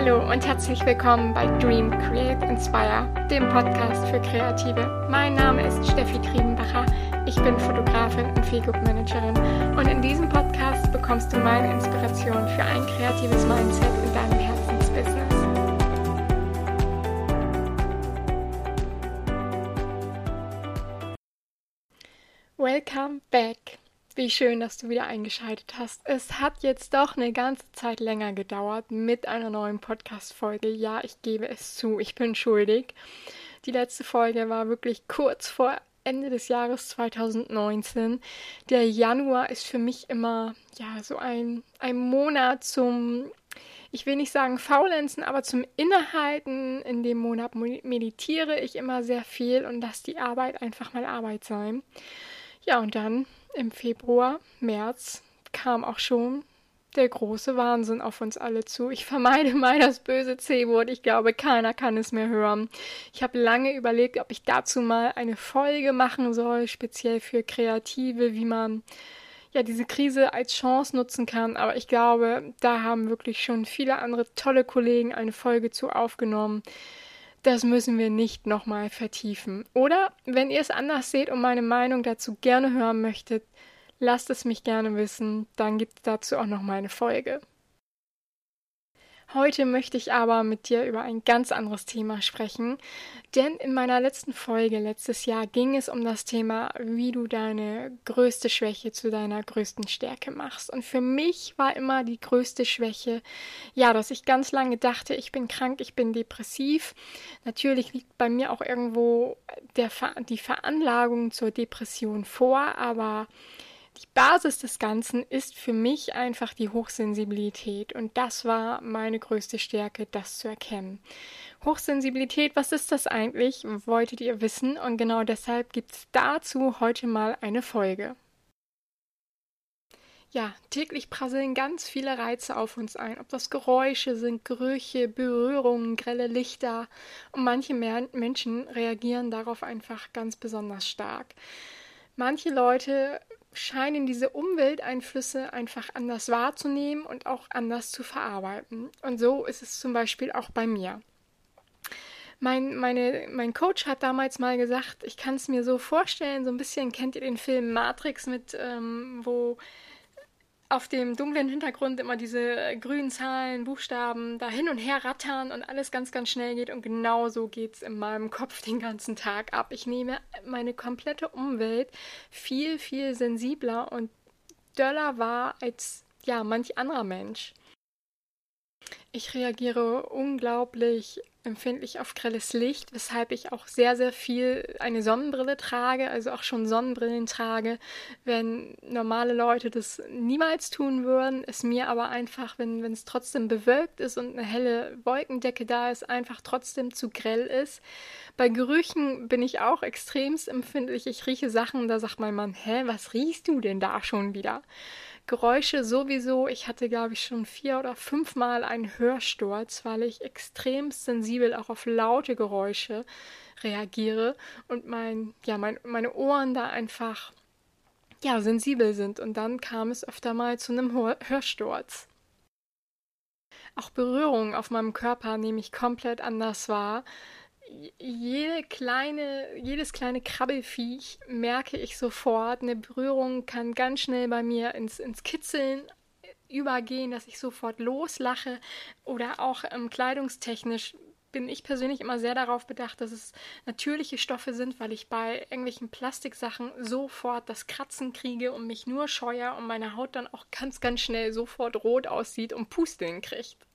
Hallo und herzlich willkommen bei Dream Create Inspire, dem Podcast für Kreative. Mein Name ist Steffi Triebenbacher. Ich bin Fotografin und Feelgood Managerin und in diesem Podcast bekommst du meine Inspiration für ein kreatives Mindset in deinem Herzensbusiness. Welcome back. Wie schön, dass du wieder eingeschaltet hast. Es hat jetzt doch eine ganze Zeit länger gedauert mit einer neuen Podcast-Folge. Ja, ich gebe es zu, ich bin schuldig. Die letzte Folge war wirklich kurz vor Ende des Jahres 2019. Der Januar ist für mich immer ja so ein, ein Monat zum ich will nicht sagen faulenzen, aber zum Innehalten. In dem Monat meditiere ich immer sehr viel und lasse die Arbeit einfach mal Arbeit sein. Ja, und dann im Februar, März kam auch schon der große Wahnsinn auf uns alle zu. Ich vermeide mal das böse C-Wort. Ich glaube, keiner kann es mehr hören. Ich habe lange überlegt, ob ich dazu mal eine Folge machen soll, speziell für Kreative, wie man ja diese Krise als Chance nutzen kann. Aber ich glaube, da haben wirklich schon viele andere tolle Kollegen eine Folge zu aufgenommen. Das müssen wir nicht nochmal vertiefen. Oder wenn ihr es anders seht und meine Meinung dazu gerne hören möchtet, lasst es mich gerne wissen. Dann gibt es dazu auch noch mal eine Folge. Heute möchte ich aber mit dir über ein ganz anderes Thema sprechen, denn in meiner letzten Folge letztes Jahr ging es um das Thema, wie du deine größte Schwäche zu deiner größten Stärke machst. Und für mich war immer die größte Schwäche, ja, dass ich ganz lange dachte, ich bin krank, ich bin depressiv. Natürlich liegt bei mir auch irgendwo der, die Veranlagung zur Depression vor, aber die Basis des Ganzen ist für mich einfach die Hochsensibilität und das war meine größte Stärke, das zu erkennen. Hochsensibilität, was ist das eigentlich? Wolltet ihr wissen und genau deshalb gibt es dazu heute mal eine Folge. Ja, täglich prasseln ganz viele Reize auf uns ein, ob das Geräusche sind, Gerüche, Berührungen, grelle Lichter. Und manche Menschen reagieren darauf einfach ganz besonders stark. Manche Leute scheinen diese Umwelteinflüsse einfach anders wahrzunehmen und auch anders zu verarbeiten. Und so ist es zum Beispiel auch bei mir. Mein, meine, mein Coach hat damals mal gesagt, ich kann es mir so vorstellen, so ein bisschen kennt ihr den Film Matrix mit, ähm, wo auf dem dunklen Hintergrund immer diese grünen Zahlen, Buchstaben da hin und her rattern und alles ganz, ganz schnell geht. Und genau so geht es in meinem Kopf den ganzen Tag ab. Ich nehme meine komplette Umwelt viel, viel sensibler und döller wahr als ja manch anderer Mensch. Ich reagiere unglaublich empfindlich auf grelles Licht, weshalb ich auch sehr, sehr viel eine Sonnenbrille trage, also auch schon Sonnenbrillen trage, wenn normale Leute das niemals tun würden, es mir aber einfach, wenn, es trotzdem bewölkt ist und eine helle Wolkendecke da ist, einfach trotzdem zu grell ist. Bei Gerüchen bin ich auch extremst empfindlich. Ich rieche Sachen, da sagt mein Mann, hä, was riechst du denn da schon wieder? Geräusche sowieso. Ich hatte, glaube ich, schon vier oder fünfmal einen Hörsturz, weil ich extrem sensibel auch auf laute Geräusche reagiere und mein, ja, mein, meine Ohren da einfach ja, sensibel sind. Und dann kam es öfter mal zu einem Hörsturz. Auch Berührungen auf meinem Körper nehme ich komplett anders wahr jede kleine, jedes kleine Krabbelfiech merke ich sofort. Eine Berührung kann ganz schnell bei mir ins, ins Kitzeln übergehen, dass ich sofort loslache oder auch ähm, kleidungstechnisch bin ich persönlich immer sehr darauf bedacht, dass es natürliche Stoffe sind, weil ich bei irgendwelchen Plastiksachen sofort das Kratzen kriege und mich nur scheue und meine Haut dann auch ganz, ganz schnell sofort rot aussieht und Pusteln kriegt.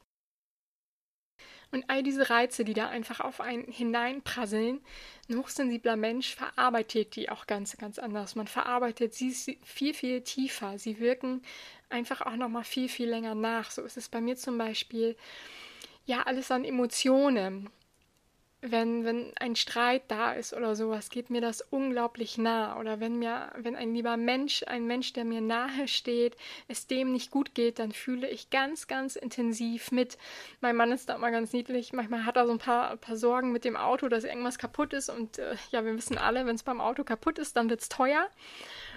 Und all diese Reize, die da einfach auf einen hineinprasseln, ein hochsensibler Mensch verarbeitet die auch ganz, ganz anders. Man verarbeitet sie viel, viel tiefer. Sie wirken einfach auch nochmal viel, viel länger nach. So ist es bei mir zum Beispiel, ja, alles an Emotionen wenn, wenn ein Streit da ist oder sowas, geht mir das unglaublich nah. Oder wenn mir, wenn ein lieber Mensch, ein Mensch, der mir nahe steht, es dem nicht gut geht, dann fühle ich ganz, ganz intensiv mit. Mein Mann ist da immer ganz niedlich. Manchmal hat er so ein paar, paar Sorgen mit dem Auto, dass irgendwas kaputt ist. Und äh, ja, wir wissen alle, wenn es beim Auto kaputt ist, dann wird es teuer.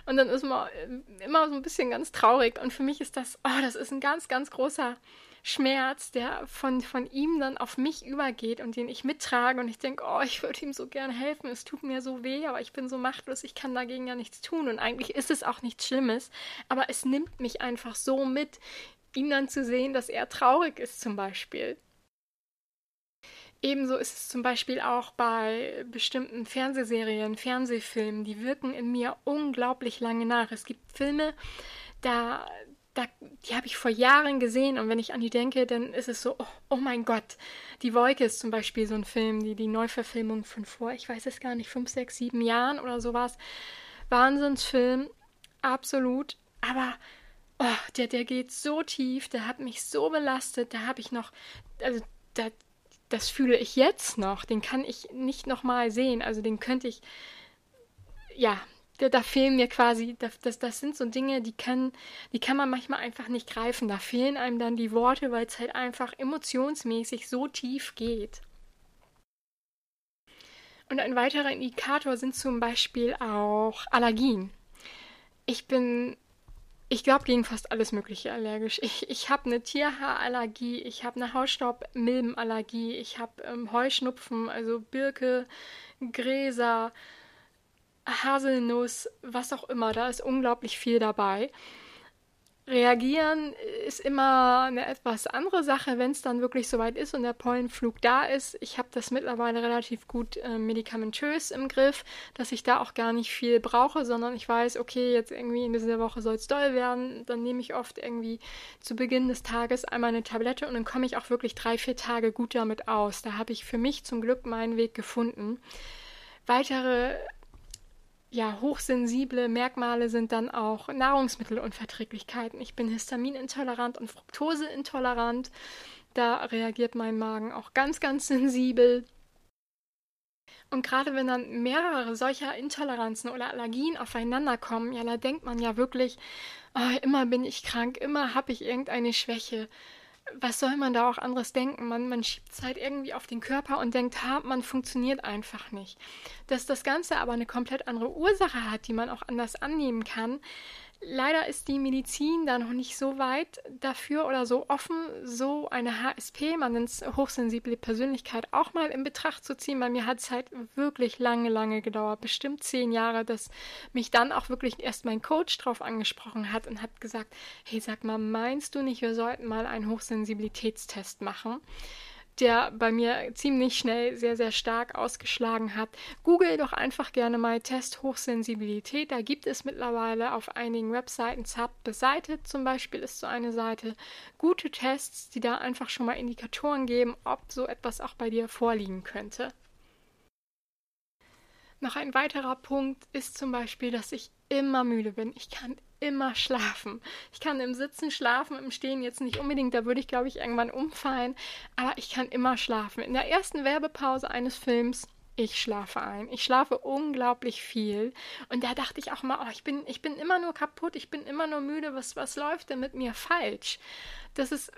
Und dann ist man äh, immer so ein bisschen ganz traurig. Und für mich ist das, oh, das ist ein ganz, ganz großer Schmerz, der von, von ihm dann auf mich übergeht und den ich mittrage. Und ich denke, oh, ich würde ihm so gern helfen, es tut mir so weh, aber ich bin so machtlos, ich kann dagegen ja nichts tun. Und eigentlich ist es auch nichts Schlimmes, aber es nimmt mich einfach so mit, ihn dann zu sehen, dass er traurig ist zum Beispiel. Ebenso ist es zum Beispiel auch bei bestimmten Fernsehserien, Fernsehfilmen, die wirken in mir unglaublich lange nach. Es gibt Filme, da, da, die habe ich vor Jahren gesehen und wenn ich an die denke, dann ist es so, oh, oh, mein Gott. Die Wolke ist zum Beispiel so ein Film, die, die Neuverfilmung von vor, ich weiß es gar nicht, fünf, sechs, sieben Jahren oder sowas. Wahnsinnsfilm, absolut. Aber oh, der, der geht so tief, der hat mich so belastet, da habe ich noch, also da, das fühle ich jetzt noch, den kann ich nicht nochmal sehen. Also den könnte ich, ja, da, da fehlen mir quasi, das, das, das sind so Dinge, die kann, die kann man manchmal einfach nicht greifen. Da fehlen einem dann die Worte, weil es halt einfach emotionsmäßig so tief geht. Und ein weiterer Indikator sind zum Beispiel auch Allergien. Ich bin ich glaube, gegen fast alles Mögliche allergisch. Ich, ich habe eine Tierhaarallergie, ich habe eine Hausstaubmilbenallergie, ich habe ähm, Heuschnupfen, also Birke, Gräser, Haselnuss, was auch immer. Da ist unglaublich viel dabei. Reagieren ist immer eine etwas andere Sache, wenn es dann wirklich soweit ist und der Pollenflug da ist. Ich habe das mittlerweile relativ gut äh, medikamentös im Griff, dass ich da auch gar nicht viel brauche, sondern ich weiß, okay, jetzt irgendwie in dieser Woche soll es doll werden. Dann nehme ich oft irgendwie zu Beginn des Tages einmal eine Tablette und dann komme ich auch wirklich drei, vier Tage gut damit aus. Da habe ich für mich zum Glück meinen Weg gefunden. Weitere ja, hochsensible Merkmale sind dann auch Nahrungsmittelunverträglichkeiten. Ich bin histaminintolerant und fruktoseintolerant. Da reagiert mein Magen auch ganz, ganz sensibel. Und gerade wenn dann mehrere solcher Intoleranzen oder Allergien aufeinander kommen, ja, da denkt man ja wirklich, oh, immer bin ich krank, immer habe ich irgendeine Schwäche was soll man da auch anderes denken? Man, man schiebt es halt irgendwie auf den Körper und denkt, ha, man funktioniert einfach nicht. Dass das Ganze aber eine komplett andere Ursache hat, die man auch anders annehmen kann, Leider ist die Medizin da noch nicht so weit dafür oder so offen, so eine HSP, man nennt es hochsensible Persönlichkeit, auch mal in Betracht zu ziehen. Bei mir hat es halt wirklich lange, lange gedauert, bestimmt zehn Jahre, dass mich dann auch wirklich erst mein Coach drauf angesprochen hat und hat gesagt, hey, sag mal, meinst du nicht, wir sollten mal einen Hochsensibilitätstest machen? Der bei mir ziemlich schnell sehr, sehr stark ausgeschlagen hat. Google doch einfach gerne mal Test Hochsensibilität. Da gibt es mittlerweile auf einigen Webseiten ZAP beseitigt zum Beispiel ist so eine Seite. Gute Tests, die da einfach schon mal Indikatoren geben, ob so etwas auch bei dir vorliegen könnte. Noch ein weiterer Punkt ist zum Beispiel, dass ich immer müde bin. Ich kann immer schlafen. Ich kann im Sitzen schlafen, im Stehen jetzt nicht unbedingt, da würde ich, glaube ich, irgendwann umfallen, aber ich kann immer schlafen. In der ersten Werbepause eines Films ich schlafe ein. Ich schlafe unglaublich viel. Und da dachte ich auch mal, oh, ich bin, ich bin immer nur kaputt, ich bin immer nur müde, was, was läuft denn mit mir falsch? Dass es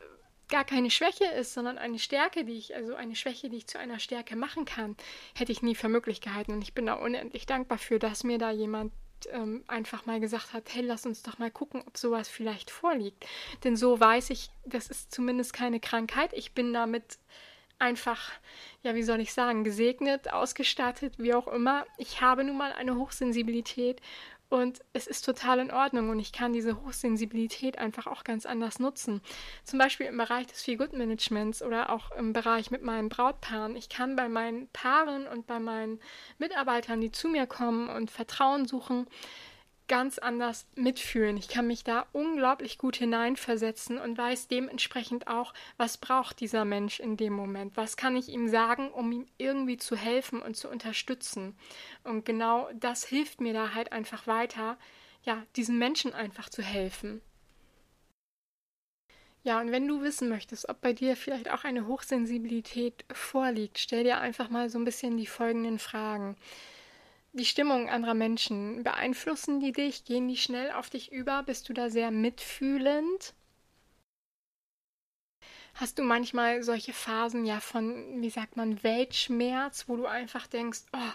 gar keine Schwäche ist, sondern eine Stärke, die ich, also eine Schwäche, die ich zu einer Stärke machen kann, hätte ich nie für möglich gehalten. Und ich bin da unendlich dankbar für, dass mir da jemand ähm, einfach mal gesagt hat, hey, lass uns doch mal gucken, ob sowas vielleicht vorliegt. Denn so weiß ich, das ist zumindest keine Krankheit. Ich bin damit einfach, ja, wie soll ich sagen, gesegnet, ausgestattet, wie auch immer. Ich habe nun mal eine Hochsensibilität und es ist total in Ordnung und ich kann diese Hochsensibilität einfach auch ganz anders nutzen. Zum Beispiel im Bereich des Feel-Good-Managements oder auch im Bereich mit meinen Brautpaaren. Ich kann bei meinen Paaren und bei meinen Mitarbeitern, die zu mir kommen und Vertrauen suchen, ganz anders mitfühlen. Ich kann mich da unglaublich gut hineinversetzen und weiß dementsprechend auch, was braucht dieser Mensch in dem Moment. Was kann ich ihm sagen, um ihm irgendwie zu helfen und zu unterstützen. Und genau das hilft mir da halt einfach weiter, ja, diesen Menschen einfach zu helfen. Ja, und wenn du wissen möchtest, ob bei dir vielleicht auch eine Hochsensibilität vorliegt, stell dir einfach mal so ein bisschen die folgenden Fragen die Stimmung anderer Menschen, beeinflussen die dich? Gehen die schnell auf dich über? Bist du da sehr mitfühlend? Hast du manchmal solche Phasen ja von, wie sagt man, Weltschmerz, wo du einfach denkst, oh,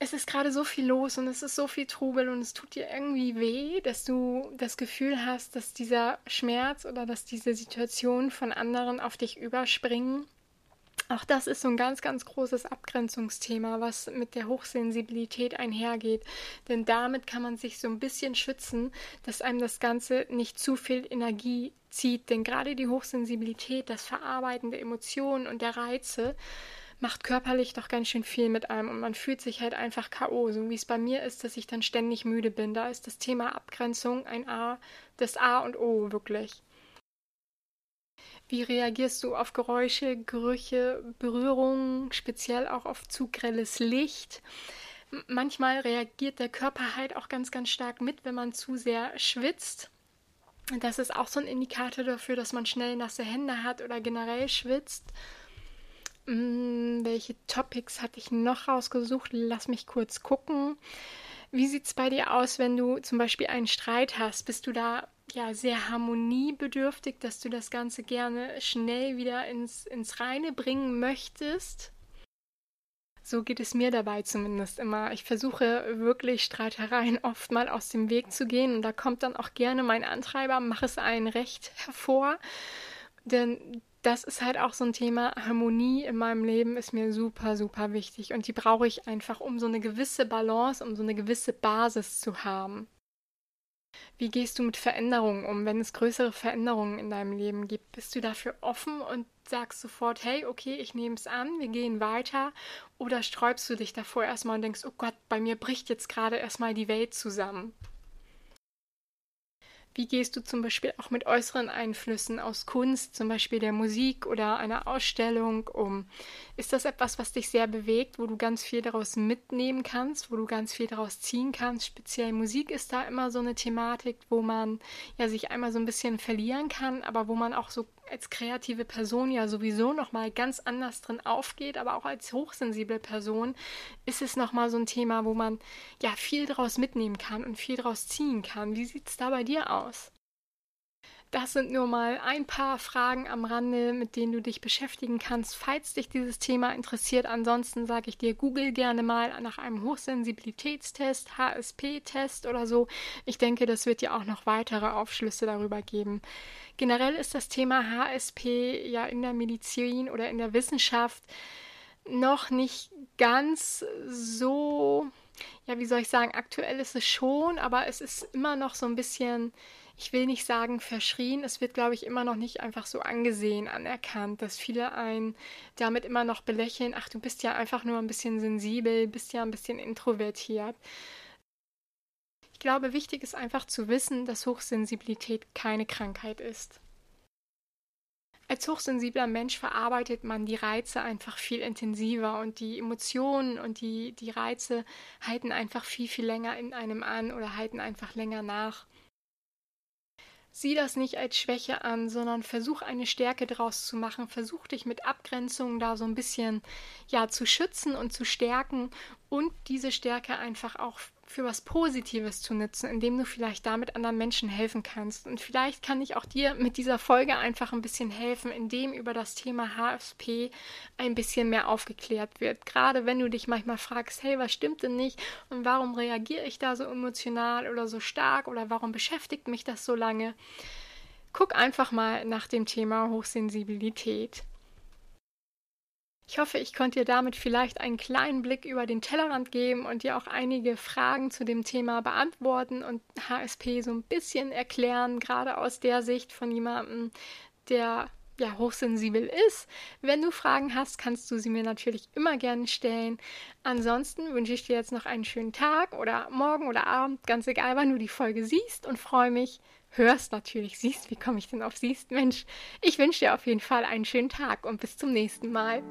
es ist gerade so viel los und es ist so viel Trubel und es tut dir irgendwie weh, dass du das Gefühl hast, dass dieser Schmerz oder dass diese Situation von anderen auf dich überspringen. Auch das ist so ein ganz, ganz großes Abgrenzungsthema, was mit der Hochsensibilität einhergeht. Denn damit kann man sich so ein bisschen schützen, dass einem das Ganze nicht zu viel Energie zieht. Denn gerade die Hochsensibilität, das Verarbeiten der Emotionen und der Reize, macht körperlich doch ganz schön viel mit einem und man fühlt sich halt einfach K.O., so wie es bei mir ist, dass ich dann ständig müde bin. Da ist das Thema Abgrenzung ein A, das A und O wirklich. Wie reagierst du auf Geräusche, Gerüche, Berührungen, speziell auch auf zu grelles Licht? Manchmal reagiert der Körper halt auch ganz, ganz stark mit, wenn man zu sehr schwitzt. Das ist auch so ein Indikator dafür, dass man schnell nasse Hände hat oder generell schwitzt. Hm, welche Topics hatte ich noch rausgesucht? Lass mich kurz gucken. Wie sieht es bei dir aus, wenn du zum Beispiel einen Streit hast? Bist du da ja sehr harmoniebedürftig, dass du das Ganze gerne schnell wieder ins, ins Reine bringen möchtest? So geht es mir dabei zumindest immer. Ich versuche wirklich Streitereien oft mal aus dem Weg zu gehen und da kommt dann auch gerne mein Antreiber, mach es allen recht hervor. Denn das ist halt auch so ein Thema. Harmonie in meinem Leben ist mir super, super wichtig und die brauche ich einfach, um so eine gewisse Balance, um so eine gewisse Basis zu haben. Wie gehst du mit Veränderungen um, wenn es größere Veränderungen in deinem Leben gibt? Bist du dafür offen und sagst sofort, hey, okay, ich nehme es an, wir gehen weiter? Oder sträubst du dich davor erstmal und denkst, oh Gott, bei mir bricht jetzt gerade erstmal die Welt zusammen? Wie gehst du zum Beispiel auch mit äußeren Einflüssen aus Kunst, zum Beispiel der Musik oder einer Ausstellung um? Ist das etwas, was dich sehr bewegt, wo du ganz viel daraus mitnehmen kannst, wo du ganz viel daraus ziehen kannst? Speziell Musik ist da immer so eine Thematik, wo man ja sich einmal so ein bisschen verlieren kann, aber wo man auch so als kreative Person ja sowieso noch mal ganz anders drin aufgeht, aber auch als hochsensible Person ist es noch mal so ein Thema, wo man ja viel daraus mitnehmen kann und viel daraus ziehen kann. Wie sieht es da bei dir aus? Das sind nur mal ein paar Fragen am Rande, mit denen du dich beschäftigen kannst, falls dich dieses Thema interessiert. Ansonsten sage ich dir, google gerne mal nach einem Hochsensibilitätstest, HSP-Test oder so. Ich denke, das wird dir auch noch weitere Aufschlüsse darüber geben. Generell ist das Thema HSP ja in der Medizin oder in der Wissenschaft noch nicht ganz so, ja, wie soll ich sagen, aktuell ist es schon, aber es ist immer noch so ein bisschen ich will nicht sagen verschrien, es wird, glaube ich, immer noch nicht einfach so angesehen, anerkannt, dass viele einen damit immer noch belächeln, ach, du bist ja einfach nur ein bisschen sensibel, bist ja ein bisschen introvertiert. Ich glaube, wichtig ist einfach zu wissen, dass Hochsensibilität keine Krankheit ist. Als hochsensibler Mensch verarbeitet man die Reize einfach viel intensiver und die Emotionen und die, die Reize halten einfach viel, viel länger in einem an oder halten einfach länger nach. Sieh das nicht als Schwäche an, sondern versuch eine Stärke draus zu machen. Versuch dich mit Abgrenzungen da so ein bisschen ja zu schützen und zu stärken und diese Stärke einfach auch für was Positives zu nutzen, indem du vielleicht damit anderen Menschen helfen kannst. Und vielleicht kann ich auch dir mit dieser Folge einfach ein bisschen helfen, indem über das Thema HFP ein bisschen mehr aufgeklärt wird. Gerade wenn du dich manchmal fragst, hey, was stimmt denn nicht und warum reagiere ich da so emotional oder so stark oder warum beschäftigt mich das so lange? Guck einfach mal nach dem Thema Hochsensibilität. Ich hoffe, ich konnte dir damit vielleicht einen kleinen Blick über den Tellerrand geben und dir auch einige Fragen zu dem Thema beantworten und HSP so ein bisschen erklären, gerade aus der Sicht von jemandem, der ja hochsensibel ist. Wenn du Fragen hast, kannst du sie mir natürlich immer gerne stellen. Ansonsten wünsche ich dir jetzt noch einen schönen Tag oder morgen oder Abend, ganz egal, wann du die Folge siehst und freue mich, hörst natürlich, siehst, wie komme ich denn auf siehst? Mensch, ich wünsche dir auf jeden Fall einen schönen Tag und bis zum nächsten Mal.